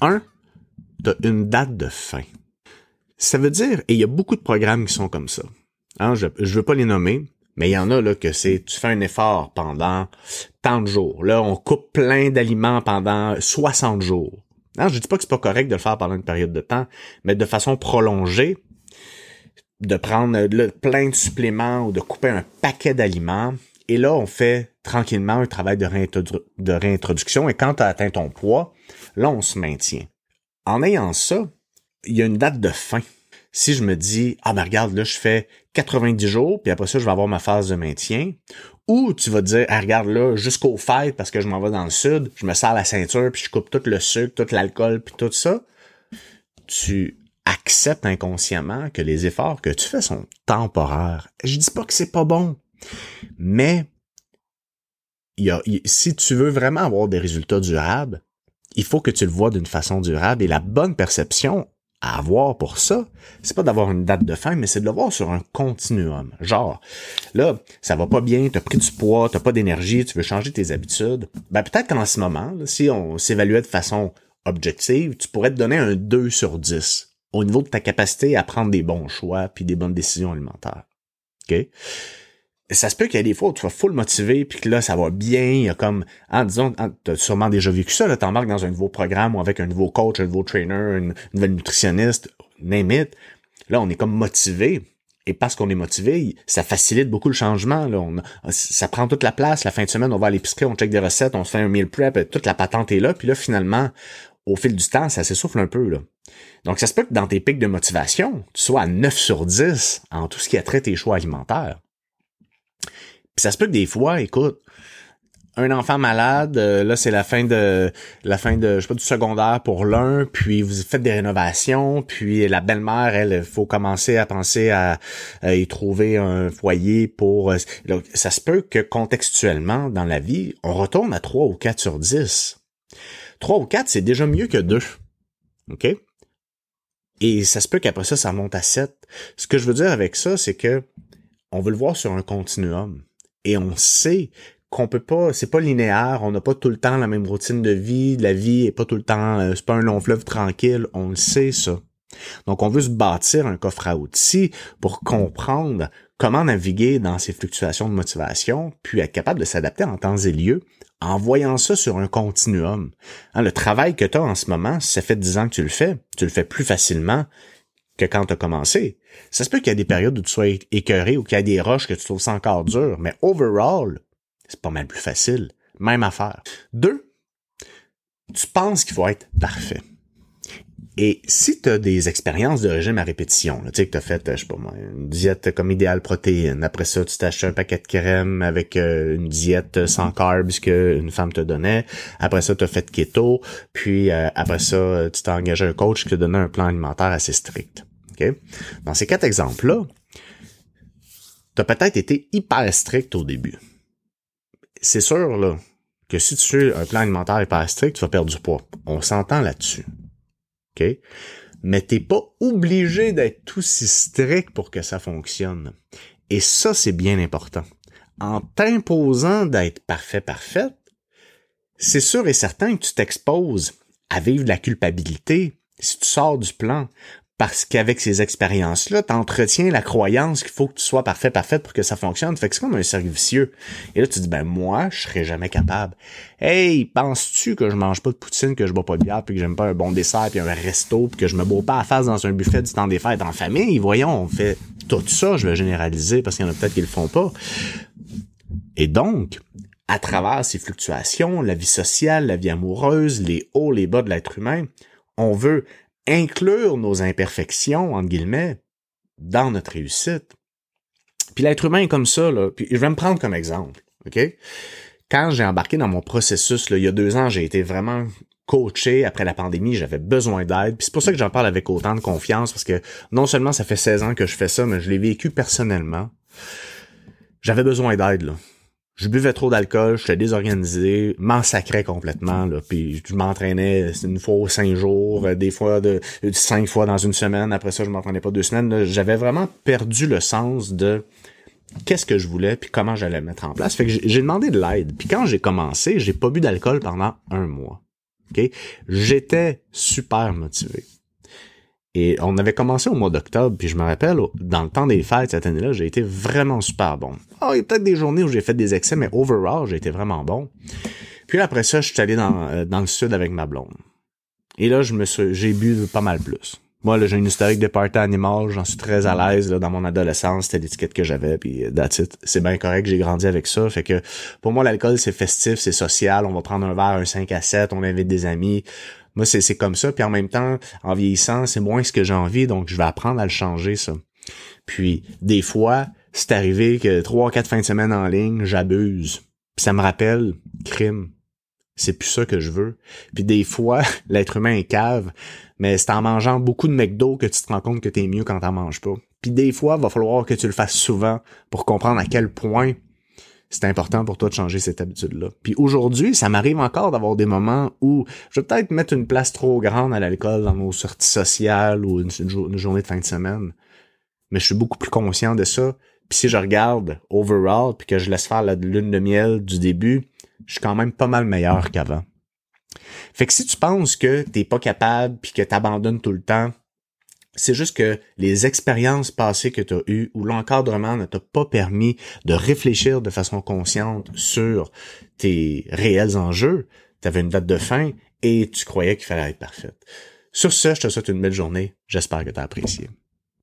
Un, t'as une date de fin. Ça veut dire, et il y a beaucoup de programmes qui sont comme ça. Hein, je, je veux pas les nommer, mais il y en a là que c'est tu fais un effort pendant tant de jours. Là, on coupe plein d'aliments pendant 60 jours. Hein, je dis pas que c'est pas correct de le faire pendant une période de temps, mais de façon prolongée, de prendre le, plein de suppléments ou de couper un paquet d'aliments. Et là, on fait tranquillement un travail de, réintroduction. Et quand tu as atteint ton poids, là, on se maintient. En ayant ça, il y a une date de fin. Si je me dis, ah ben regarde, là, je fais 90 jours, puis après ça, je vais avoir ma phase de maintien. Ou tu vas te dire, ah, regarde là, jusqu'au fêtes, parce que je m'en vais dans le sud, je me sers la ceinture, puis je coupe tout le sucre, tout l'alcool, puis tout ça. Tu acceptes inconsciemment que les efforts que tu fais sont temporaires. Je dis pas que c'est pas bon, mais si tu veux vraiment avoir des résultats durables, il faut que tu le vois d'une façon durable et la bonne perception à avoir pour ça, c'est pas d'avoir une date de fin, mais c'est de le voir sur un continuum. Genre, là, ça va pas bien, t'as pris du poids, t'as pas d'énergie, tu veux changer tes habitudes. Ben, peut-être qu'en ce moment, si on s'évaluait de façon objective, tu pourrais te donner un 2 sur 10 au niveau de ta capacité à prendre des bons choix puis des bonnes décisions alimentaires. OK? Ça se peut qu'il y ait des fois où tu sois full motivé, puis que là, ça va bien, il y a comme, ah, disons, ah, tu as sûrement déjà vécu ça, là, t'embarques dans un nouveau programme ou avec un nouveau coach, un nouveau trainer, une, nouvelle nutritionniste, name it. Là, on est comme motivé. Et parce qu'on est motivé, ça facilite beaucoup le changement. Là. Ça prend toute la place. La fin de semaine, on va à l'épicerie, on check des recettes, on se fait un meal prep, toute la patente est là. Puis là, finalement, au fil du temps, ça s'essouffle un peu. Là. Donc, ça se peut que dans tes pics de motivation, tu sois à 9 sur 10 en tout ce qui a trait tes choix alimentaires. Puis ça se peut que des fois, écoute, un enfant malade, euh, là c'est la fin de la fin de je sais pas du secondaire pour l'un, puis vous faites des rénovations, puis la belle-mère elle faut commencer à penser à, y trouver un foyer pour euh, ça se peut que contextuellement dans la vie, on retourne à 3 ou 4 sur 10. 3 ou 4, c'est déjà mieux que 2. OK? Et ça se peut qu'après ça ça monte à 7. Ce que je veux dire avec ça, c'est que on veut le voir sur un continuum et on sait qu'on peut pas, c'est pas linéaire, on n'a pas tout le temps la même routine de vie, la vie est pas tout le temps, euh, c'est pas un long fleuve tranquille, on le sait ça. Donc on veut se bâtir un coffre à outils pour comprendre comment naviguer dans ces fluctuations de motivation, puis être capable de s'adapter en temps et lieu en voyant ça sur un continuum. Hein, le travail que tu as en ce moment, ça fait dix ans que tu le fais, tu le fais plus facilement que quand tu as commencé. Ça se peut qu'il y a des périodes où tu sois écœuré ou qu'il y a des roches que tu trouves ça encore dur, mais overall, c'est pas mal plus facile. Même affaire. Deux, tu penses qu'il faut être parfait. Et si tu as des expériences de régime à répétition, tu sais que tu as fait, je sais pas moi, une diète comme idéal protéine, après ça tu t'achètes un paquet de crème avec euh, une diète sans carbs que une femme te donnait, après ça tu as fait keto, puis euh, après ça tu t'es engagé un coach qui te donnait un plan alimentaire assez strict. Dans ces quatre exemples-là, tu as peut-être été hyper strict au début. C'est sûr là, que si tu fais un plan alimentaire hyper strict, tu vas perdre du poids. On s'entend là-dessus. OK? Mais t'es pas obligé d'être tout si strict pour que ça fonctionne. Et ça, c'est bien important. En t'imposant d'être parfait, parfaite, c'est sûr et certain que tu t'exposes à vivre de la culpabilité si tu sors du plan parce qu'avec ces expériences-là, tu entretiens la croyance qu'il faut que tu sois parfait, parfaite pour que ça fonctionne. Fait que c'est comme un cercle vicieux. Et là, tu dis, ben moi, je serais jamais capable. Hey, penses-tu que je mange pas de poutine, que je bois pas de bière, puis que j'aime pas un bon dessert, puis un resto, puis que je me bois pas à face dans un buffet du temps des fêtes en famille? Voyons, on fait tout ça, je vais généraliser, parce qu'il y en a peut-être qui le font pas. Et donc, à travers ces fluctuations, la vie sociale, la vie amoureuse, les hauts, les bas de l'être humain, on veut inclure nos imperfections, entre guillemets, dans notre réussite. Puis l'être humain est comme ça, là. Puis je vais me prendre comme exemple, OK? Quand j'ai embarqué dans mon processus, là, il y a deux ans, j'ai été vraiment coaché après la pandémie, j'avais besoin d'aide. Puis c'est pour ça que j'en parle avec autant de confiance, parce que non seulement ça fait 16 ans que je fais ça, mais je l'ai vécu personnellement. J'avais besoin d'aide, là je buvais trop d'alcool, j'étais désorganisé, m'ensacrais complètement, là, puis je m'entraînais une fois ou cinq jours, euh, des fois de cinq fois dans une semaine, après ça je m'entraînais pas deux semaines, j'avais vraiment perdu le sens de qu'est-ce que je voulais puis comment j'allais mettre en place. Fait que j'ai demandé de l'aide. Puis quand j'ai commencé, j'ai pas bu d'alcool pendant un mois. OK? J'étais super motivé. Et on avait commencé au mois d'octobre, puis je me rappelle, dans le temps des fêtes cette année-là, j'ai été vraiment super bon. Oh, il y a peut-être des journées où j'ai fait des excès, mais overall, j'ai été vraiment bon. Puis après ça, je suis allé dans, euh, le sud avec ma blonde. Et là, j'ai bu pas mal plus. Moi, j'ai une historique de party animal, j'en suis très à l'aise dans mon adolescence, c'était l'étiquette que j'avais, puis euh, that's. C'est bien correct, j'ai grandi avec ça. Fait que pour moi, l'alcool, c'est festif, c'est social, on va prendre un verre, un 5 à 7, on invite des amis. Moi, c'est, comme ça. Puis en même temps, en vieillissant, c'est moins ce que j'ai envie, donc je vais apprendre à le changer, ça. Puis des fois, c'est arrivé que trois, quatre fins de semaine en ligne, j'abuse. Puis ça me rappelle crime. C'est plus ça que je veux. Puis des fois, l'être humain est cave, mais c'est en mangeant beaucoup de McDo que tu te rends compte que t'es mieux quand t'en manges pas. Puis des fois, il va falloir que tu le fasses souvent pour comprendre à quel point c'est important pour toi de changer cette habitude-là. Puis aujourd'hui, ça m'arrive encore d'avoir des moments où je vais peut-être mettre une place trop grande à l'alcool dans nos sorties sociales ou une, journée de fin de semaine. Mais je suis beaucoup plus conscient de ça. Puis si je regarde overall, puis que je laisse faire la lune de miel du début, je suis quand même pas mal meilleur qu'avant. Fait que si tu penses que t'es pas capable puis que t'abandonnes tout le temps, c'est juste que les expériences passées que tu as eues ou l'encadrement ne t'a pas permis de réfléchir de façon consciente sur tes réels enjeux. Tu avais une date de fin et tu croyais qu'il fallait être parfaite. Sur ce, je te souhaite une belle journée. J'espère que tu as apprécié.